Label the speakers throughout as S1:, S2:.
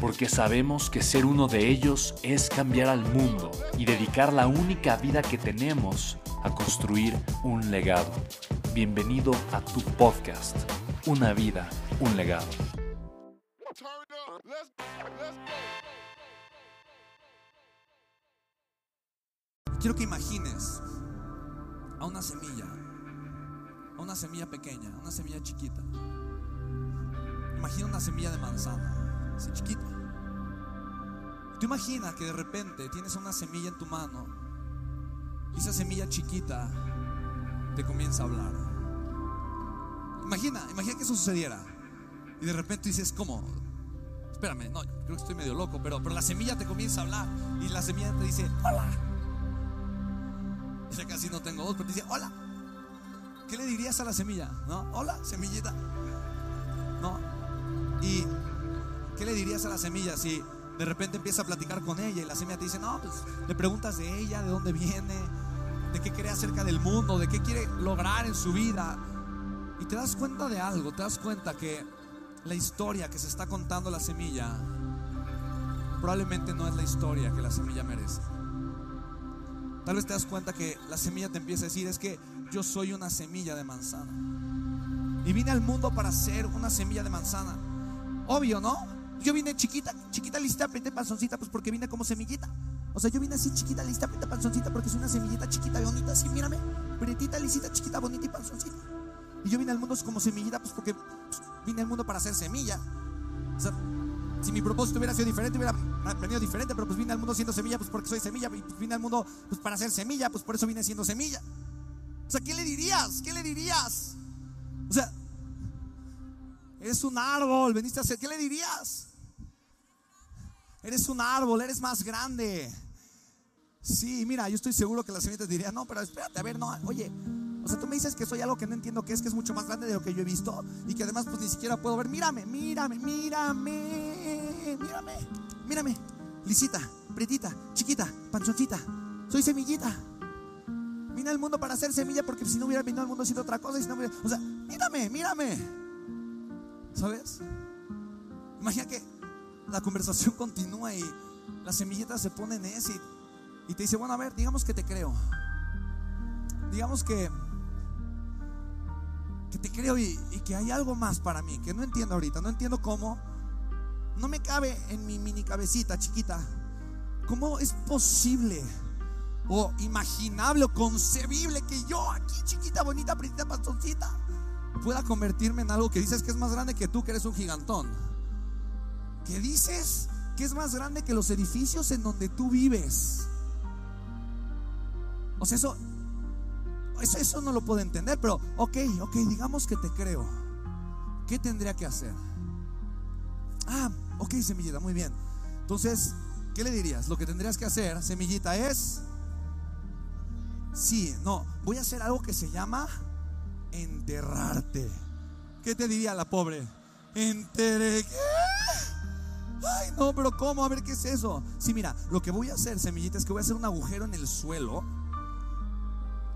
S1: porque sabemos que ser uno de ellos es cambiar al mundo y dedicar la única vida que tenemos a construir un legado. Bienvenido a tu podcast, Una vida, un legado.
S2: Quiero que imagines a una semilla, a una semilla pequeña, una semilla chiquita. Imagina una semilla de manzana así chiquita. Tú imaginas que de repente tienes una semilla en tu mano y esa semilla chiquita te comienza a hablar. Imagina, imagina que eso sucediera. Y de repente dices, ¿cómo? Espérame, no, creo que estoy medio loco, pero, pero la semilla te comienza a hablar y la semilla te dice, hola. Ya casi no tengo voz, pero te dice, hola. ¿Qué le dirías a la semilla? ¿No? Hola, semillita. ¿No? Y ¿Qué le dirías a la semilla si de repente empieza a platicar con ella y la semilla te dice, no, pues le preguntas de ella, de dónde viene, de qué cree acerca del mundo, de qué quiere lograr en su vida? Y te das cuenta de algo, te das cuenta que la historia que se está contando la semilla probablemente no es la historia que la semilla merece. Tal vez te das cuenta que la semilla te empieza a decir, es que yo soy una semilla de manzana. Y vine al mundo para ser una semilla de manzana. Obvio, ¿no? Yo vine chiquita, chiquita, lista, aprieta panzoncita, pues porque vine como semillita. O sea, yo vine así chiquita, lista, aprieta panzoncita, porque soy una semillita chiquita, bonita, así, mírame. Pretita, lisita, chiquita, bonita y panzoncita. Y yo vine al mundo como semillita, pues porque pues, vine al mundo para ser semilla. O sea, si mi propósito hubiera sido diferente, hubiera venido diferente, pero pues vine al mundo siendo semilla, pues porque soy semilla. Y pues vine al mundo pues para ser semilla, pues por eso vine siendo semilla. O sea, ¿qué le dirías? ¿Qué le dirías? O sea, Eres un árbol, veniste a ser. ¿Qué le dirías? Eres un árbol, eres más grande. Sí, mira, yo estoy seguro que la semilla te diría, no, pero espérate, a ver, no, oye, o sea, tú me dices que soy algo que no entiendo que es, que es mucho más grande de lo que yo he visto y que además pues ni siquiera puedo ver. Mírame, mírame, mírame, mírame, mírame. Lisita, pretita, chiquita, panchoncita. Soy semillita. Vine al mundo para ser semilla porque si no hubiera venido al mundo haciendo otra cosa, y si no hubiera, o sea, mírame, mírame. ¿Sabes? Imagina que la conversación continúa y la semillita se pone en ese y, te dice, bueno, a ver, digamos que te creo. Digamos que, que te creo y, y que hay algo más para mí, que no entiendo ahorita, no entiendo cómo. No me cabe en mi mini cabecita chiquita. ¿Cómo es posible o imaginable o concebible que yo aquí chiquita, bonita, princesa, pastoncita, pueda convertirme en algo que dices que es más grande que tú, que eres un gigantón. Que dices que es más grande que los edificios en donde tú vives. O sea, eso, eso, eso no lo puedo entender, pero ok, ok, digamos que te creo. ¿Qué tendría que hacer? Ah, ok, semillita, muy bien. Entonces, ¿qué le dirías? Lo que tendrías que hacer, semillita, es... Sí, no, voy a hacer algo que se llama enterrarte. ¿Qué te diría la pobre? Enteré. Ay, no, pero ¿cómo? A ver, ¿qué es eso? Sí, mira, lo que voy a hacer, semillita, es que voy a hacer un agujero en el suelo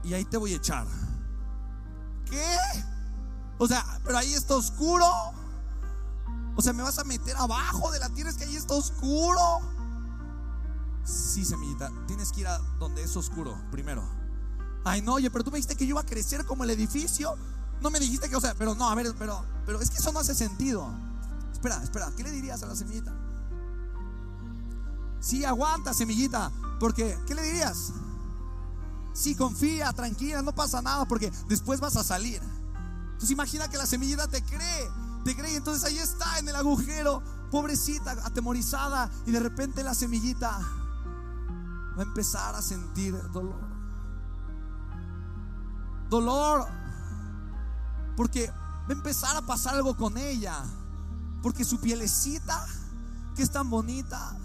S2: y ahí te voy a echar. ¿Qué? O sea, pero ahí está oscuro. O sea, me vas a meter abajo de la tierra, es que ahí está oscuro. Sí, semillita, tienes que ir a donde es oscuro primero. Ay, no, oye, pero tú me dijiste que yo iba a crecer como el edificio. No me dijiste que, o sea, pero no, a ver, pero, pero es que eso no hace sentido. Espera, espera, ¿qué le dirías a la semillita? Sí, aguanta, semillita, porque, ¿qué le dirías? Sí, confía, tranquila, no pasa nada porque después vas a salir. Entonces imagina que la semillita te cree, te cree y entonces ahí está en el agujero, pobrecita, atemorizada y de repente la semillita va a empezar a sentir dolor. Dolor porque va a empezar a pasar algo con ella, porque su pielecita, que es tan bonita,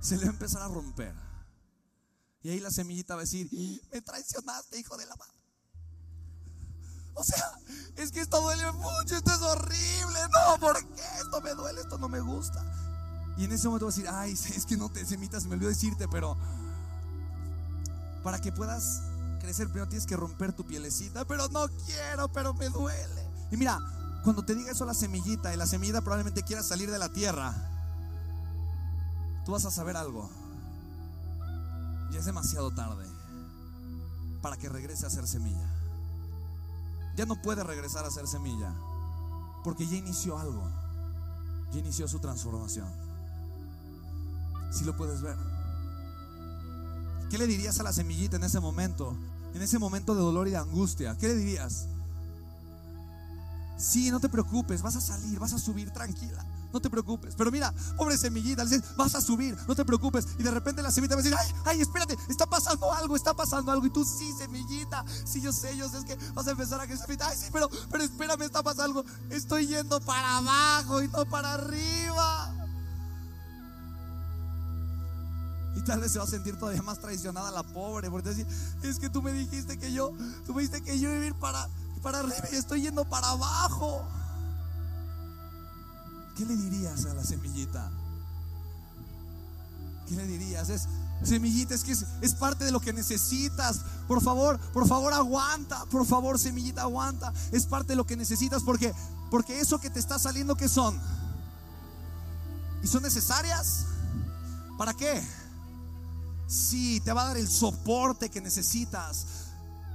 S2: se le va a empezar a romper. Y ahí la semillita va a decir, me traicionaste, hijo de la madre. O sea, es que esto duele mucho, esto es horrible. No, ¿por qué? Esto me duele, esto no me gusta. Y en ese momento vas a decir, ay, es que no te semitas, me olvidó decirte, pero para que puedas crecer primero tienes que romper tu pielecita, pero no quiero, pero me duele. Y mira, cuando te diga eso la semillita y la semillita probablemente quiera salir de la tierra, tú vas a saber algo. Ya es demasiado tarde para que regrese a ser semilla ya no puede regresar a ser semilla, porque ya inició algo, ya inició su transformación. Si lo puedes ver. ¿Qué le dirías a la semillita en ese momento? En ese momento de dolor y de angustia. ¿Qué le dirías? Sí, no te preocupes, vas a salir, vas a subir tranquila no te preocupes. Pero mira, pobre semillita, le dices, vas a subir, no te preocupes. Y de repente la semillita va a decir, ay, ay, espérate, está pasando algo, está pasando algo. Y tú, sí, semillita, sí, yo sé, yo sé, que vas a empezar a semillita, ay, sí, pero, pero espérame, está pasando algo. Estoy yendo para abajo y no para arriba. Tal vez se va a sentir todavía más traicionada la pobre, porque decir, es que tú me dijiste que yo, tú me dijiste que yo iba a ir para, para arriba y estoy yendo para abajo. ¿Qué le dirías a la semillita? ¿Qué le dirías? Es, semillita, es que es, parte de lo que necesitas. Por favor, por favor, aguanta. Por favor, semillita, aguanta. Es parte de lo que necesitas porque, porque eso que te está saliendo, ¿qué son? ¿Y son necesarias? ¿Para qué? Sí, te va a dar el soporte que necesitas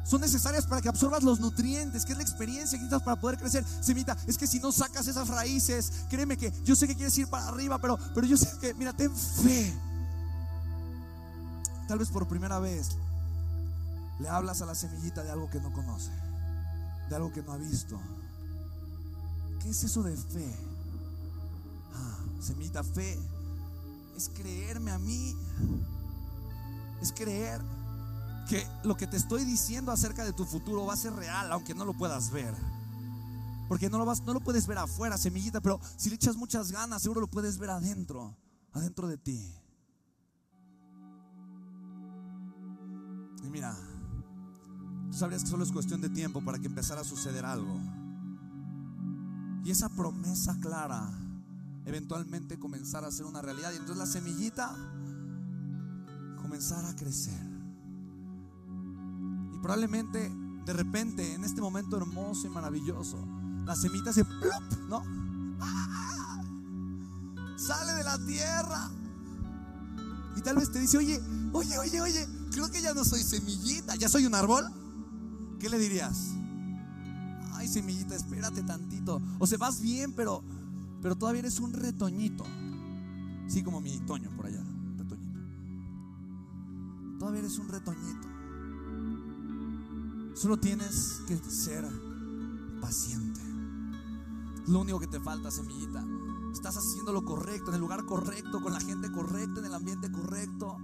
S2: son necesarias para que absorbas los nutrientes, que es la experiencia que necesitas para poder crecer. Semita, es que si no sacas esas raíces, créeme que yo sé que quieres ir para arriba, pero, pero yo sé que, mira, ten fe. Tal vez por primera vez le hablas a la semillita de algo que no conoce, de algo que no ha visto. ¿Qué es eso de fe? Ah, semillita, fe es creerme a mí, es creer que lo que te estoy diciendo acerca de tu futuro va a ser real, aunque no lo puedas ver. Porque no lo, vas, no lo puedes ver afuera, semillita, pero si le echas muchas ganas, seguro lo puedes ver adentro, adentro de ti. Y mira, tú sabrías que solo es cuestión de tiempo para que empezara a suceder algo. Y esa promesa clara eventualmente comenzara a ser una realidad. Y entonces la semillita comenzara a crecer. Y probablemente de repente, en este momento hermoso y maravilloso, la semita se ¿no? Sale de la tierra. Y tal vez te dice, oye, oye, oye, oye, creo que ya no soy semillita, ya soy un árbol. ¿Qué le dirías? Ay, semillita, espérate tantito. O sea, vas bien, pero, pero todavía eres un retoñito. Sí, como mi Toño por allá. Todavía eres un retoñito. Solo tienes que ser paciente. Lo único que te falta, semillita. Estás haciendo lo correcto, en el lugar correcto, con la gente correcta, en el ambiente correcto.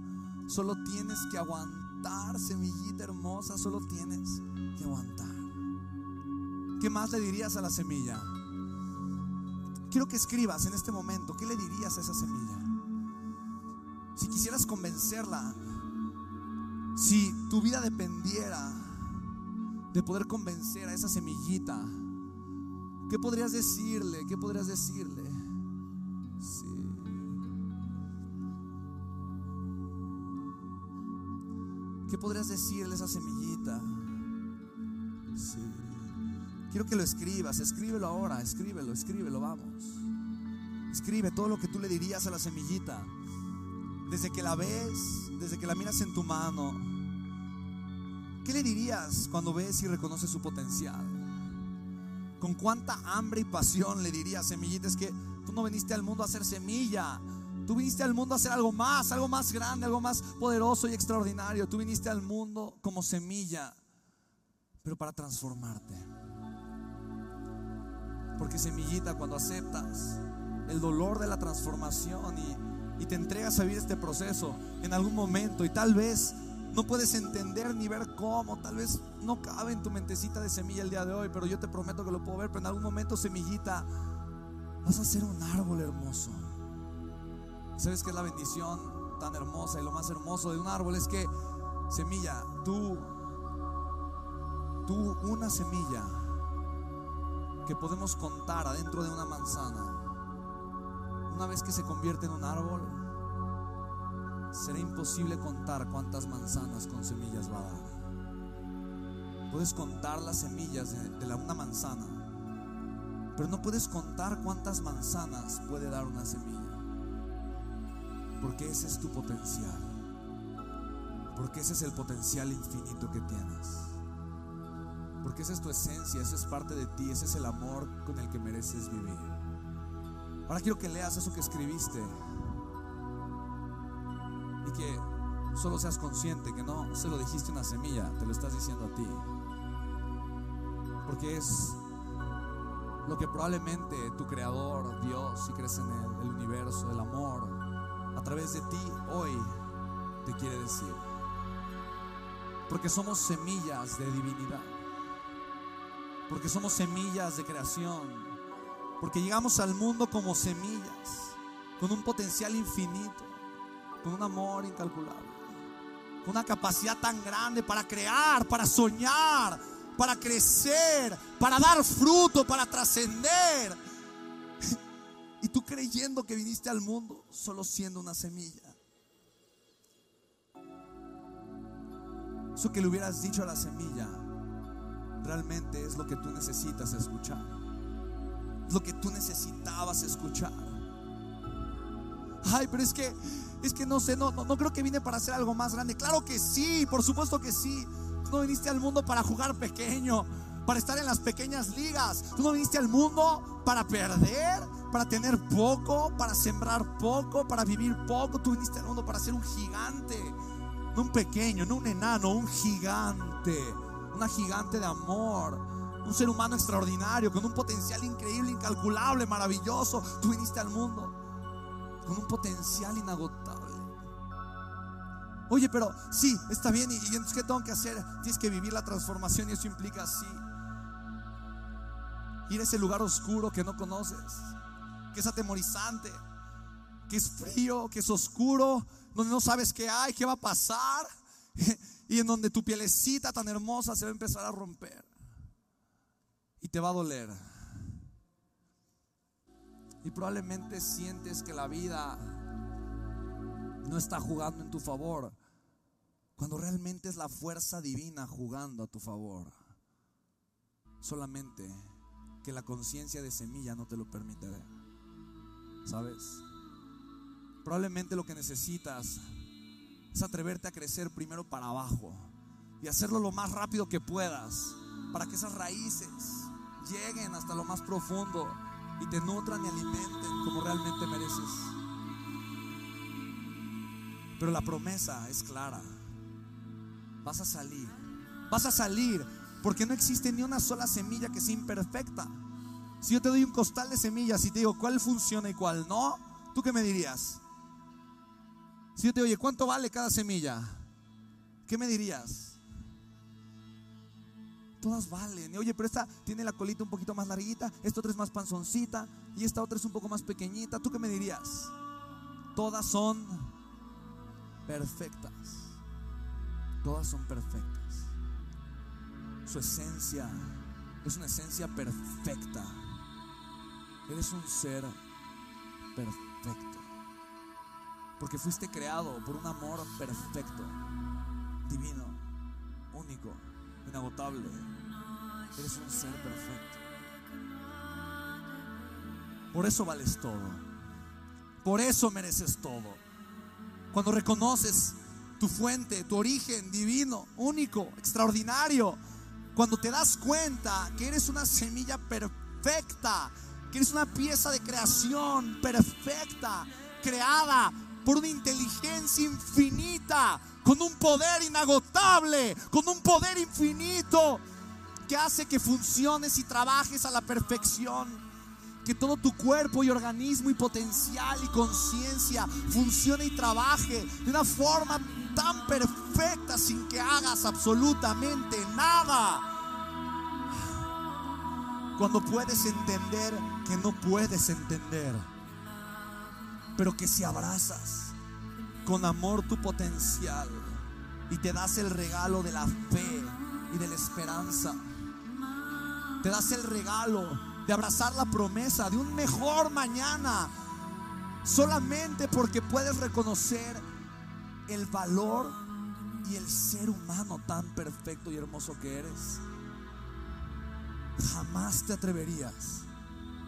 S2: Solo tienes que aguantar, semillita hermosa. Solo tienes que aguantar. ¿Qué más le dirías a la semilla? Quiero que escribas en este momento, ¿qué le dirías a esa semilla? Si quisieras convencerla, si tu vida dependiera de poder convencer a esa semillita. ¿Qué podrías decirle? ¿Qué podrías decirle? Sí. ¿Qué podrías decirle a esa semillita? Sí. Quiero que lo escribas, escríbelo ahora, escríbelo, escríbelo, vamos. Escribe todo lo que tú le dirías a la semillita. Desde que la ves, desde que la miras en tu mano, ¿Qué le dirías cuando ves y reconoces su potencial? ¿Con cuánta hambre y pasión le dirías, semillita? Es que tú no viniste al mundo a ser semilla, Tú viniste al mundo a hacer algo más, algo más grande, algo más poderoso y extraordinario. Tú viniste al mundo como semilla, pero para transformarte. Porque semillita, cuando aceptas el dolor de la transformación y, y te entregas a vivir este proceso en algún momento y tal vez no puedes entender ni ver cómo, tal vez no cabe en tu mentecita de semilla el día de hoy, pero yo te prometo que lo puedo ver, pero en algún momento semillita vas a ser un árbol hermoso. ¿Sabes qué es la bendición tan hermosa y lo más hermoso de un árbol? Es que, semilla, tú, tú una semilla que podemos contar adentro de una manzana, una vez que se convierte en un árbol, será imposible contar cuántas manzanas con semillas va a dar. Puedes contar las semillas de, la, una manzana, pero no puedes contar cuántas manzanas puede dar una semilla. Porque ese es tu potencial. Porque ese es el potencial infinito que tienes. Porque esa es tu esencia, esa es parte de ti, ese es el amor con el que mereces vivir. Ahora quiero que leas eso que escribiste y que solo seas consciente que no se lo dijiste una semilla, te lo estás diciendo a ti. Porque es lo que probablemente tu creador, Dios, si crees en él, el universo, el amor, a través de ti hoy te quiere decir. Porque somos semillas de divinidad. Porque somos semillas de creación. Porque llegamos al mundo como semillas, con un potencial infinito, con un amor incalculable, con una capacidad tan grande para crear, para soñar, para crecer, para dar fruto, para trascender. Y tú creyendo que viniste al mundo solo siendo una semilla. Eso que le hubieras dicho a la semilla realmente es lo que tú necesitas escuchar. Es lo que tú necesitabas escuchar. Ay, pero es que, es que no sé, no, no, creo que vine para hacer algo más grande. Claro que sí, por supuesto que sí. Tú no viniste al mundo para jugar pequeño, para estar en las pequeñas ligas. Tú no viniste al mundo para perder, para tener poco, para sembrar poco, para vivir poco. Tú viniste al mundo para ser un gigante, no un pequeño, no un enano, un gigante, una gigante de amor. Un ser humano extraordinario, con un potencial increíble, incalculable, maravilloso. Tú viniste al mundo con un potencial inagotable. Oye, pero sí, está bien. ¿Y, entonces qué tengo que hacer? Tienes que vivir la transformación y eso implica así. Ir a ese lugar oscuro que no conoces, que es atemorizante, que es frío, que es oscuro, donde no sabes qué hay, qué va a pasar, y en donde tu pielecita tan hermosa se va a empezar a romper y te va a doler. Y probablemente sientes que la vida no está jugando en tu favor, cuando realmente es la fuerza divina jugando a tu favor. Solamente que la conciencia de semilla no te lo permite. ¿Sabes? Probablemente lo que necesitas es atreverte a crecer primero para abajo y hacerlo lo más rápido que puedas para que esas raíces lleguen hasta lo más profundo y te nutran y alimenten como realmente mereces. Pero la promesa es clara. Vas a salir. Vas a salir porque no existe ni una sola semilla que sea imperfecta. Si yo te doy un costal de semillas y te digo cuál funciona y cuál no, ¿tú qué me dirías? Si yo te digo, oye, ¿cuánto vale cada semilla? ¿Qué me dirías? Todas valen. Y, Oye, pero esta tiene la colita un poquito más larguita, esta otra es más panzoncita y esta otra es un poco más pequeñita. ¿Tú qué me dirías? Todas son perfectas. Todas son perfectas. Su esencia es una esencia perfecta. Eres un ser perfecto. Porque fuiste creado por un amor perfecto, divino, único, inagotable. Eres un ser perfecto. Por eso vales todo. Por eso mereces todo. Cuando reconoces tu fuente, tu origen divino, único, extraordinario. Cuando te das cuenta que eres una semilla perfecta, que eres una pieza de creación perfecta, creada por una inteligencia infinita, con un poder inagotable, con un poder infinito que hace que funciones y trabajes a la perfección. Que todo tu cuerpo y organismo y potencial y conciencia funcione y trabaje de una forma tan perfecta sin que hagas absolutamente nada. Cuando puedes entender que no puedes entender, pero que si abrazas con amor tu potencial y te das el regalo de la fe y de la esperanza, te das el regalo de abrazar la promesa de un mejor mañana, solamente porque puedes reconocer el valor y el ser humano tan perfecto y hermoso que eres. Jamás te atreverías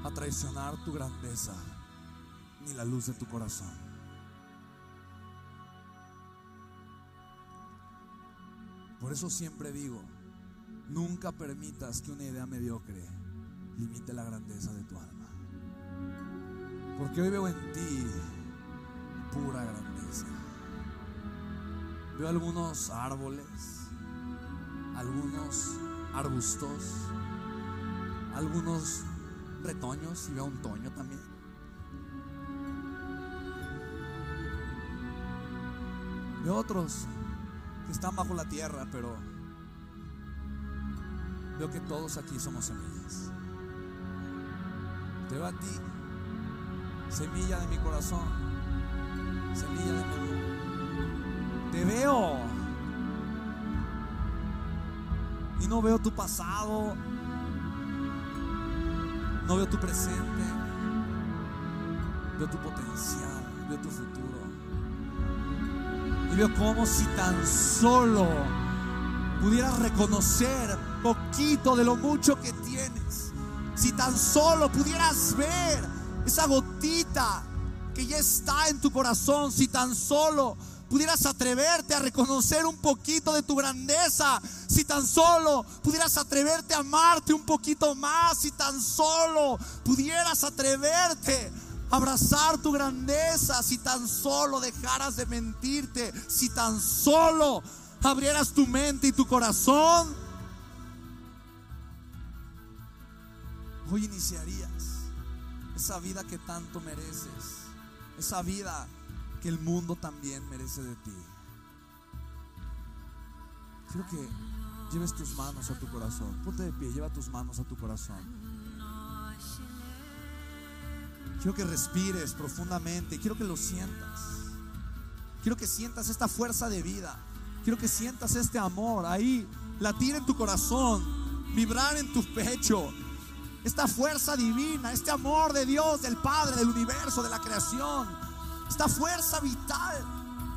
S2: a traicionar tu grandeza ni la luz de tu corazón. Por eso siempre digo, Nunca permitas que una idea mediocre limite la grandeza de tu alma. Porque hoy veo en ti pura grandeza. Veo algunos árboles, algunos arbustos, algunos retoños y veo un toño también. Veo otros que están bajo la tierra, pero veo que todos aquí somos semillas. Te veo a ti, semilla de mi corazón, semilla de mi amor. Te veo. Y no veo tu pasado, no veo tu presente, veo tu potencial, veo tu futuro. Como si tan solo pudieras reconocer poquito de lo mucho que tienes. Si tan solo pudieras ver esa gotita que ya está en tu corazón, si tan solo pudieras atreverte a reconocer un poquito de tu grandeza, si tan solo pudieras atreverte a amarte un poquito más, si tan solo pudieras atreverte abrazar tu grandeza, si tan solo dejaras de mentirte, si tan solo abrieras tu mente y tu corazón, hoy iniciarías esa vida que tanto mereces, esa vida que el mundo también merece de ti. Quiero que lleves tus manos a tu corazón. Ponte de pie, lleva tus manos a tu corazón. Quiero que respires profundamente, quiero que lo sientas. Quiero que sientas esta fuerza de vida. Quiero que sientas este amor ahí, latir en tu corazón, vibrar en tu pecho. Esta fuerza divina, este amor de Dios, del Padre, del universo, de la creación. Esta fuerza vital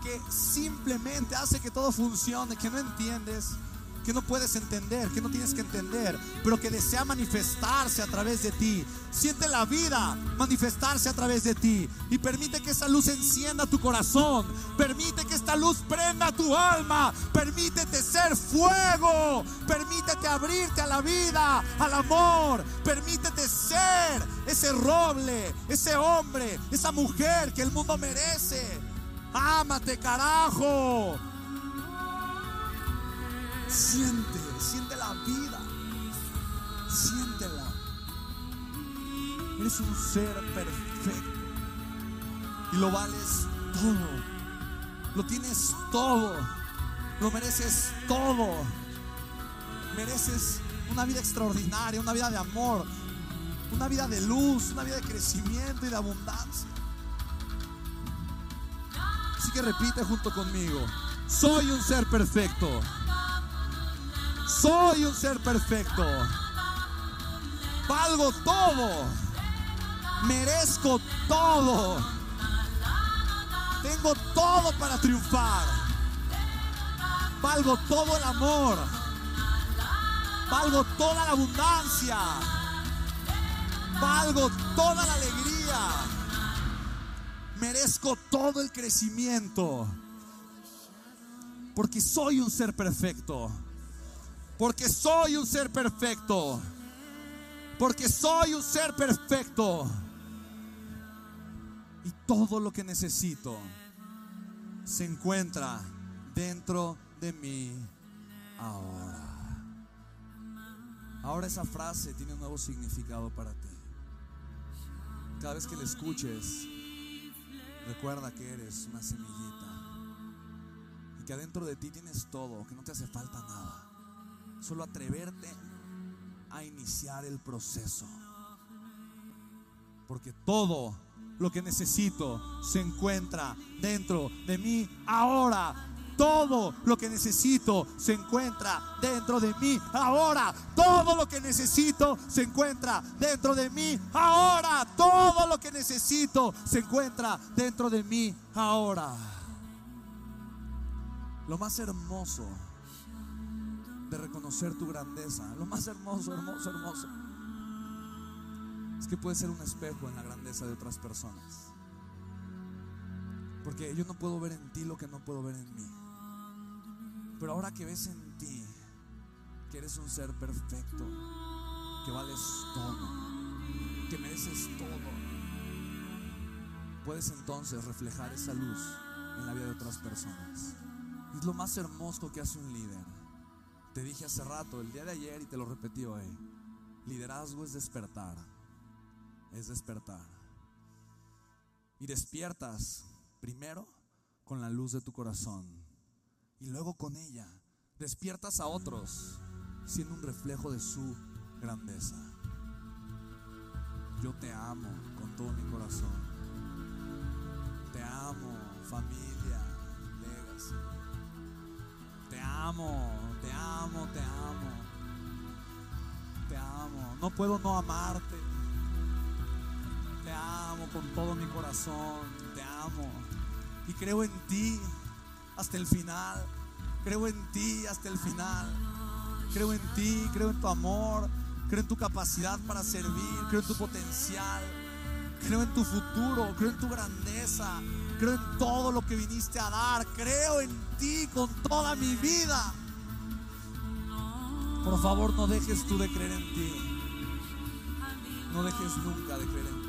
S2: que simplemente hace que todo funcione, que no entiendes, que no puedes entender, que no tienes que entender, pero que desea manifestarse a través de ti. Siente la vida manifestarse a través de ti y permite que esa luz encienda tu corazón, permite que esta luz prenda tu alma, permítete ser fuego, permítete abrirte a la vida, al amor, permítete ser ese roble, ese hombre, esa mujer que el mundo merece. Ámate, carajo. Siente, siente la vida. Siéntela. Eres un ser perfecto. Y lo vales todo. Lo tienes todo. Lo mereces todo. Mereces una vida extraordinaria, una vida de amor, una vida de luz, una vida de crecimiento y de abundancia. Así que repite junto conmigo. Soy un ser perfecto. Soy un ser perfecto. Valgo todo. Merezco todo. Tengo todo para triunfar. Valgo todo el amor. Valgo toda la abundancia. Valgo toda la alegría. Merezco todo el crecimiento. Porque soy un ser perfecto. Porque soy un ser perfecto. Porque soy un ser perfecto. Y todo lo que necesito se encuentra dentro de mí ahora. Ahora esa frase tiene un nuevo significado para ti. Cada vez que la escuches, recuerda que eres una semillita y que adentro de ti tienes todo, que no te hace falta nada. Solo atreverte a iniciar el proceso. Porque todo lo que necesito se encuentra dentro de mí ahora. Todo lo que necesito se encuentra dentro de mí ahora. Todo lo que necesito se encuentra dentro de mí ahora. Todo lo que necesito se encuentra dentro de mí ahora. Lo más hermoso de reconocer tu grandeza, lo más hermoso, hermoso, hermoso, es que puedes ser un espejo en la grandeza de otras personas. Porque yo no puedo ver en ti lo que no puedo ver en mí. Pero ahora que ves en ti que eres un ser perfecto, que vales todo, que mereces todo, puedes entonces reflejar esa luz en la vida de otras personas. Es lo más hermoso que hace un líder. Te dije hace rato, el día de ayer, y te lo repetí hoy, liderazgo es despertar, es despertar. Y despiertas primero con la luz de tu corazón y luego con ella despiertas a otros siendo un reflejo de su grandeza. Yo te amo con todo mi corazón. Te amo, familia, Legacy. Amo, te amo, te amo. Te amo. No puedo no amarte. Te amo con todo mi corazón. Te amo. Y creo en ti hasta el final. Creo en ti hasta el final. Creo en ti, creo en tu amor, creo en tu capacidad para servir, creo en tu potencial, creo en tu futuro, creo en tu grandeza, creo en todo lo que viniste a dar, creo en ti con toda mi vida. Por favor, no dejes tú de creer en ti. No dejes nunca de creer en ti.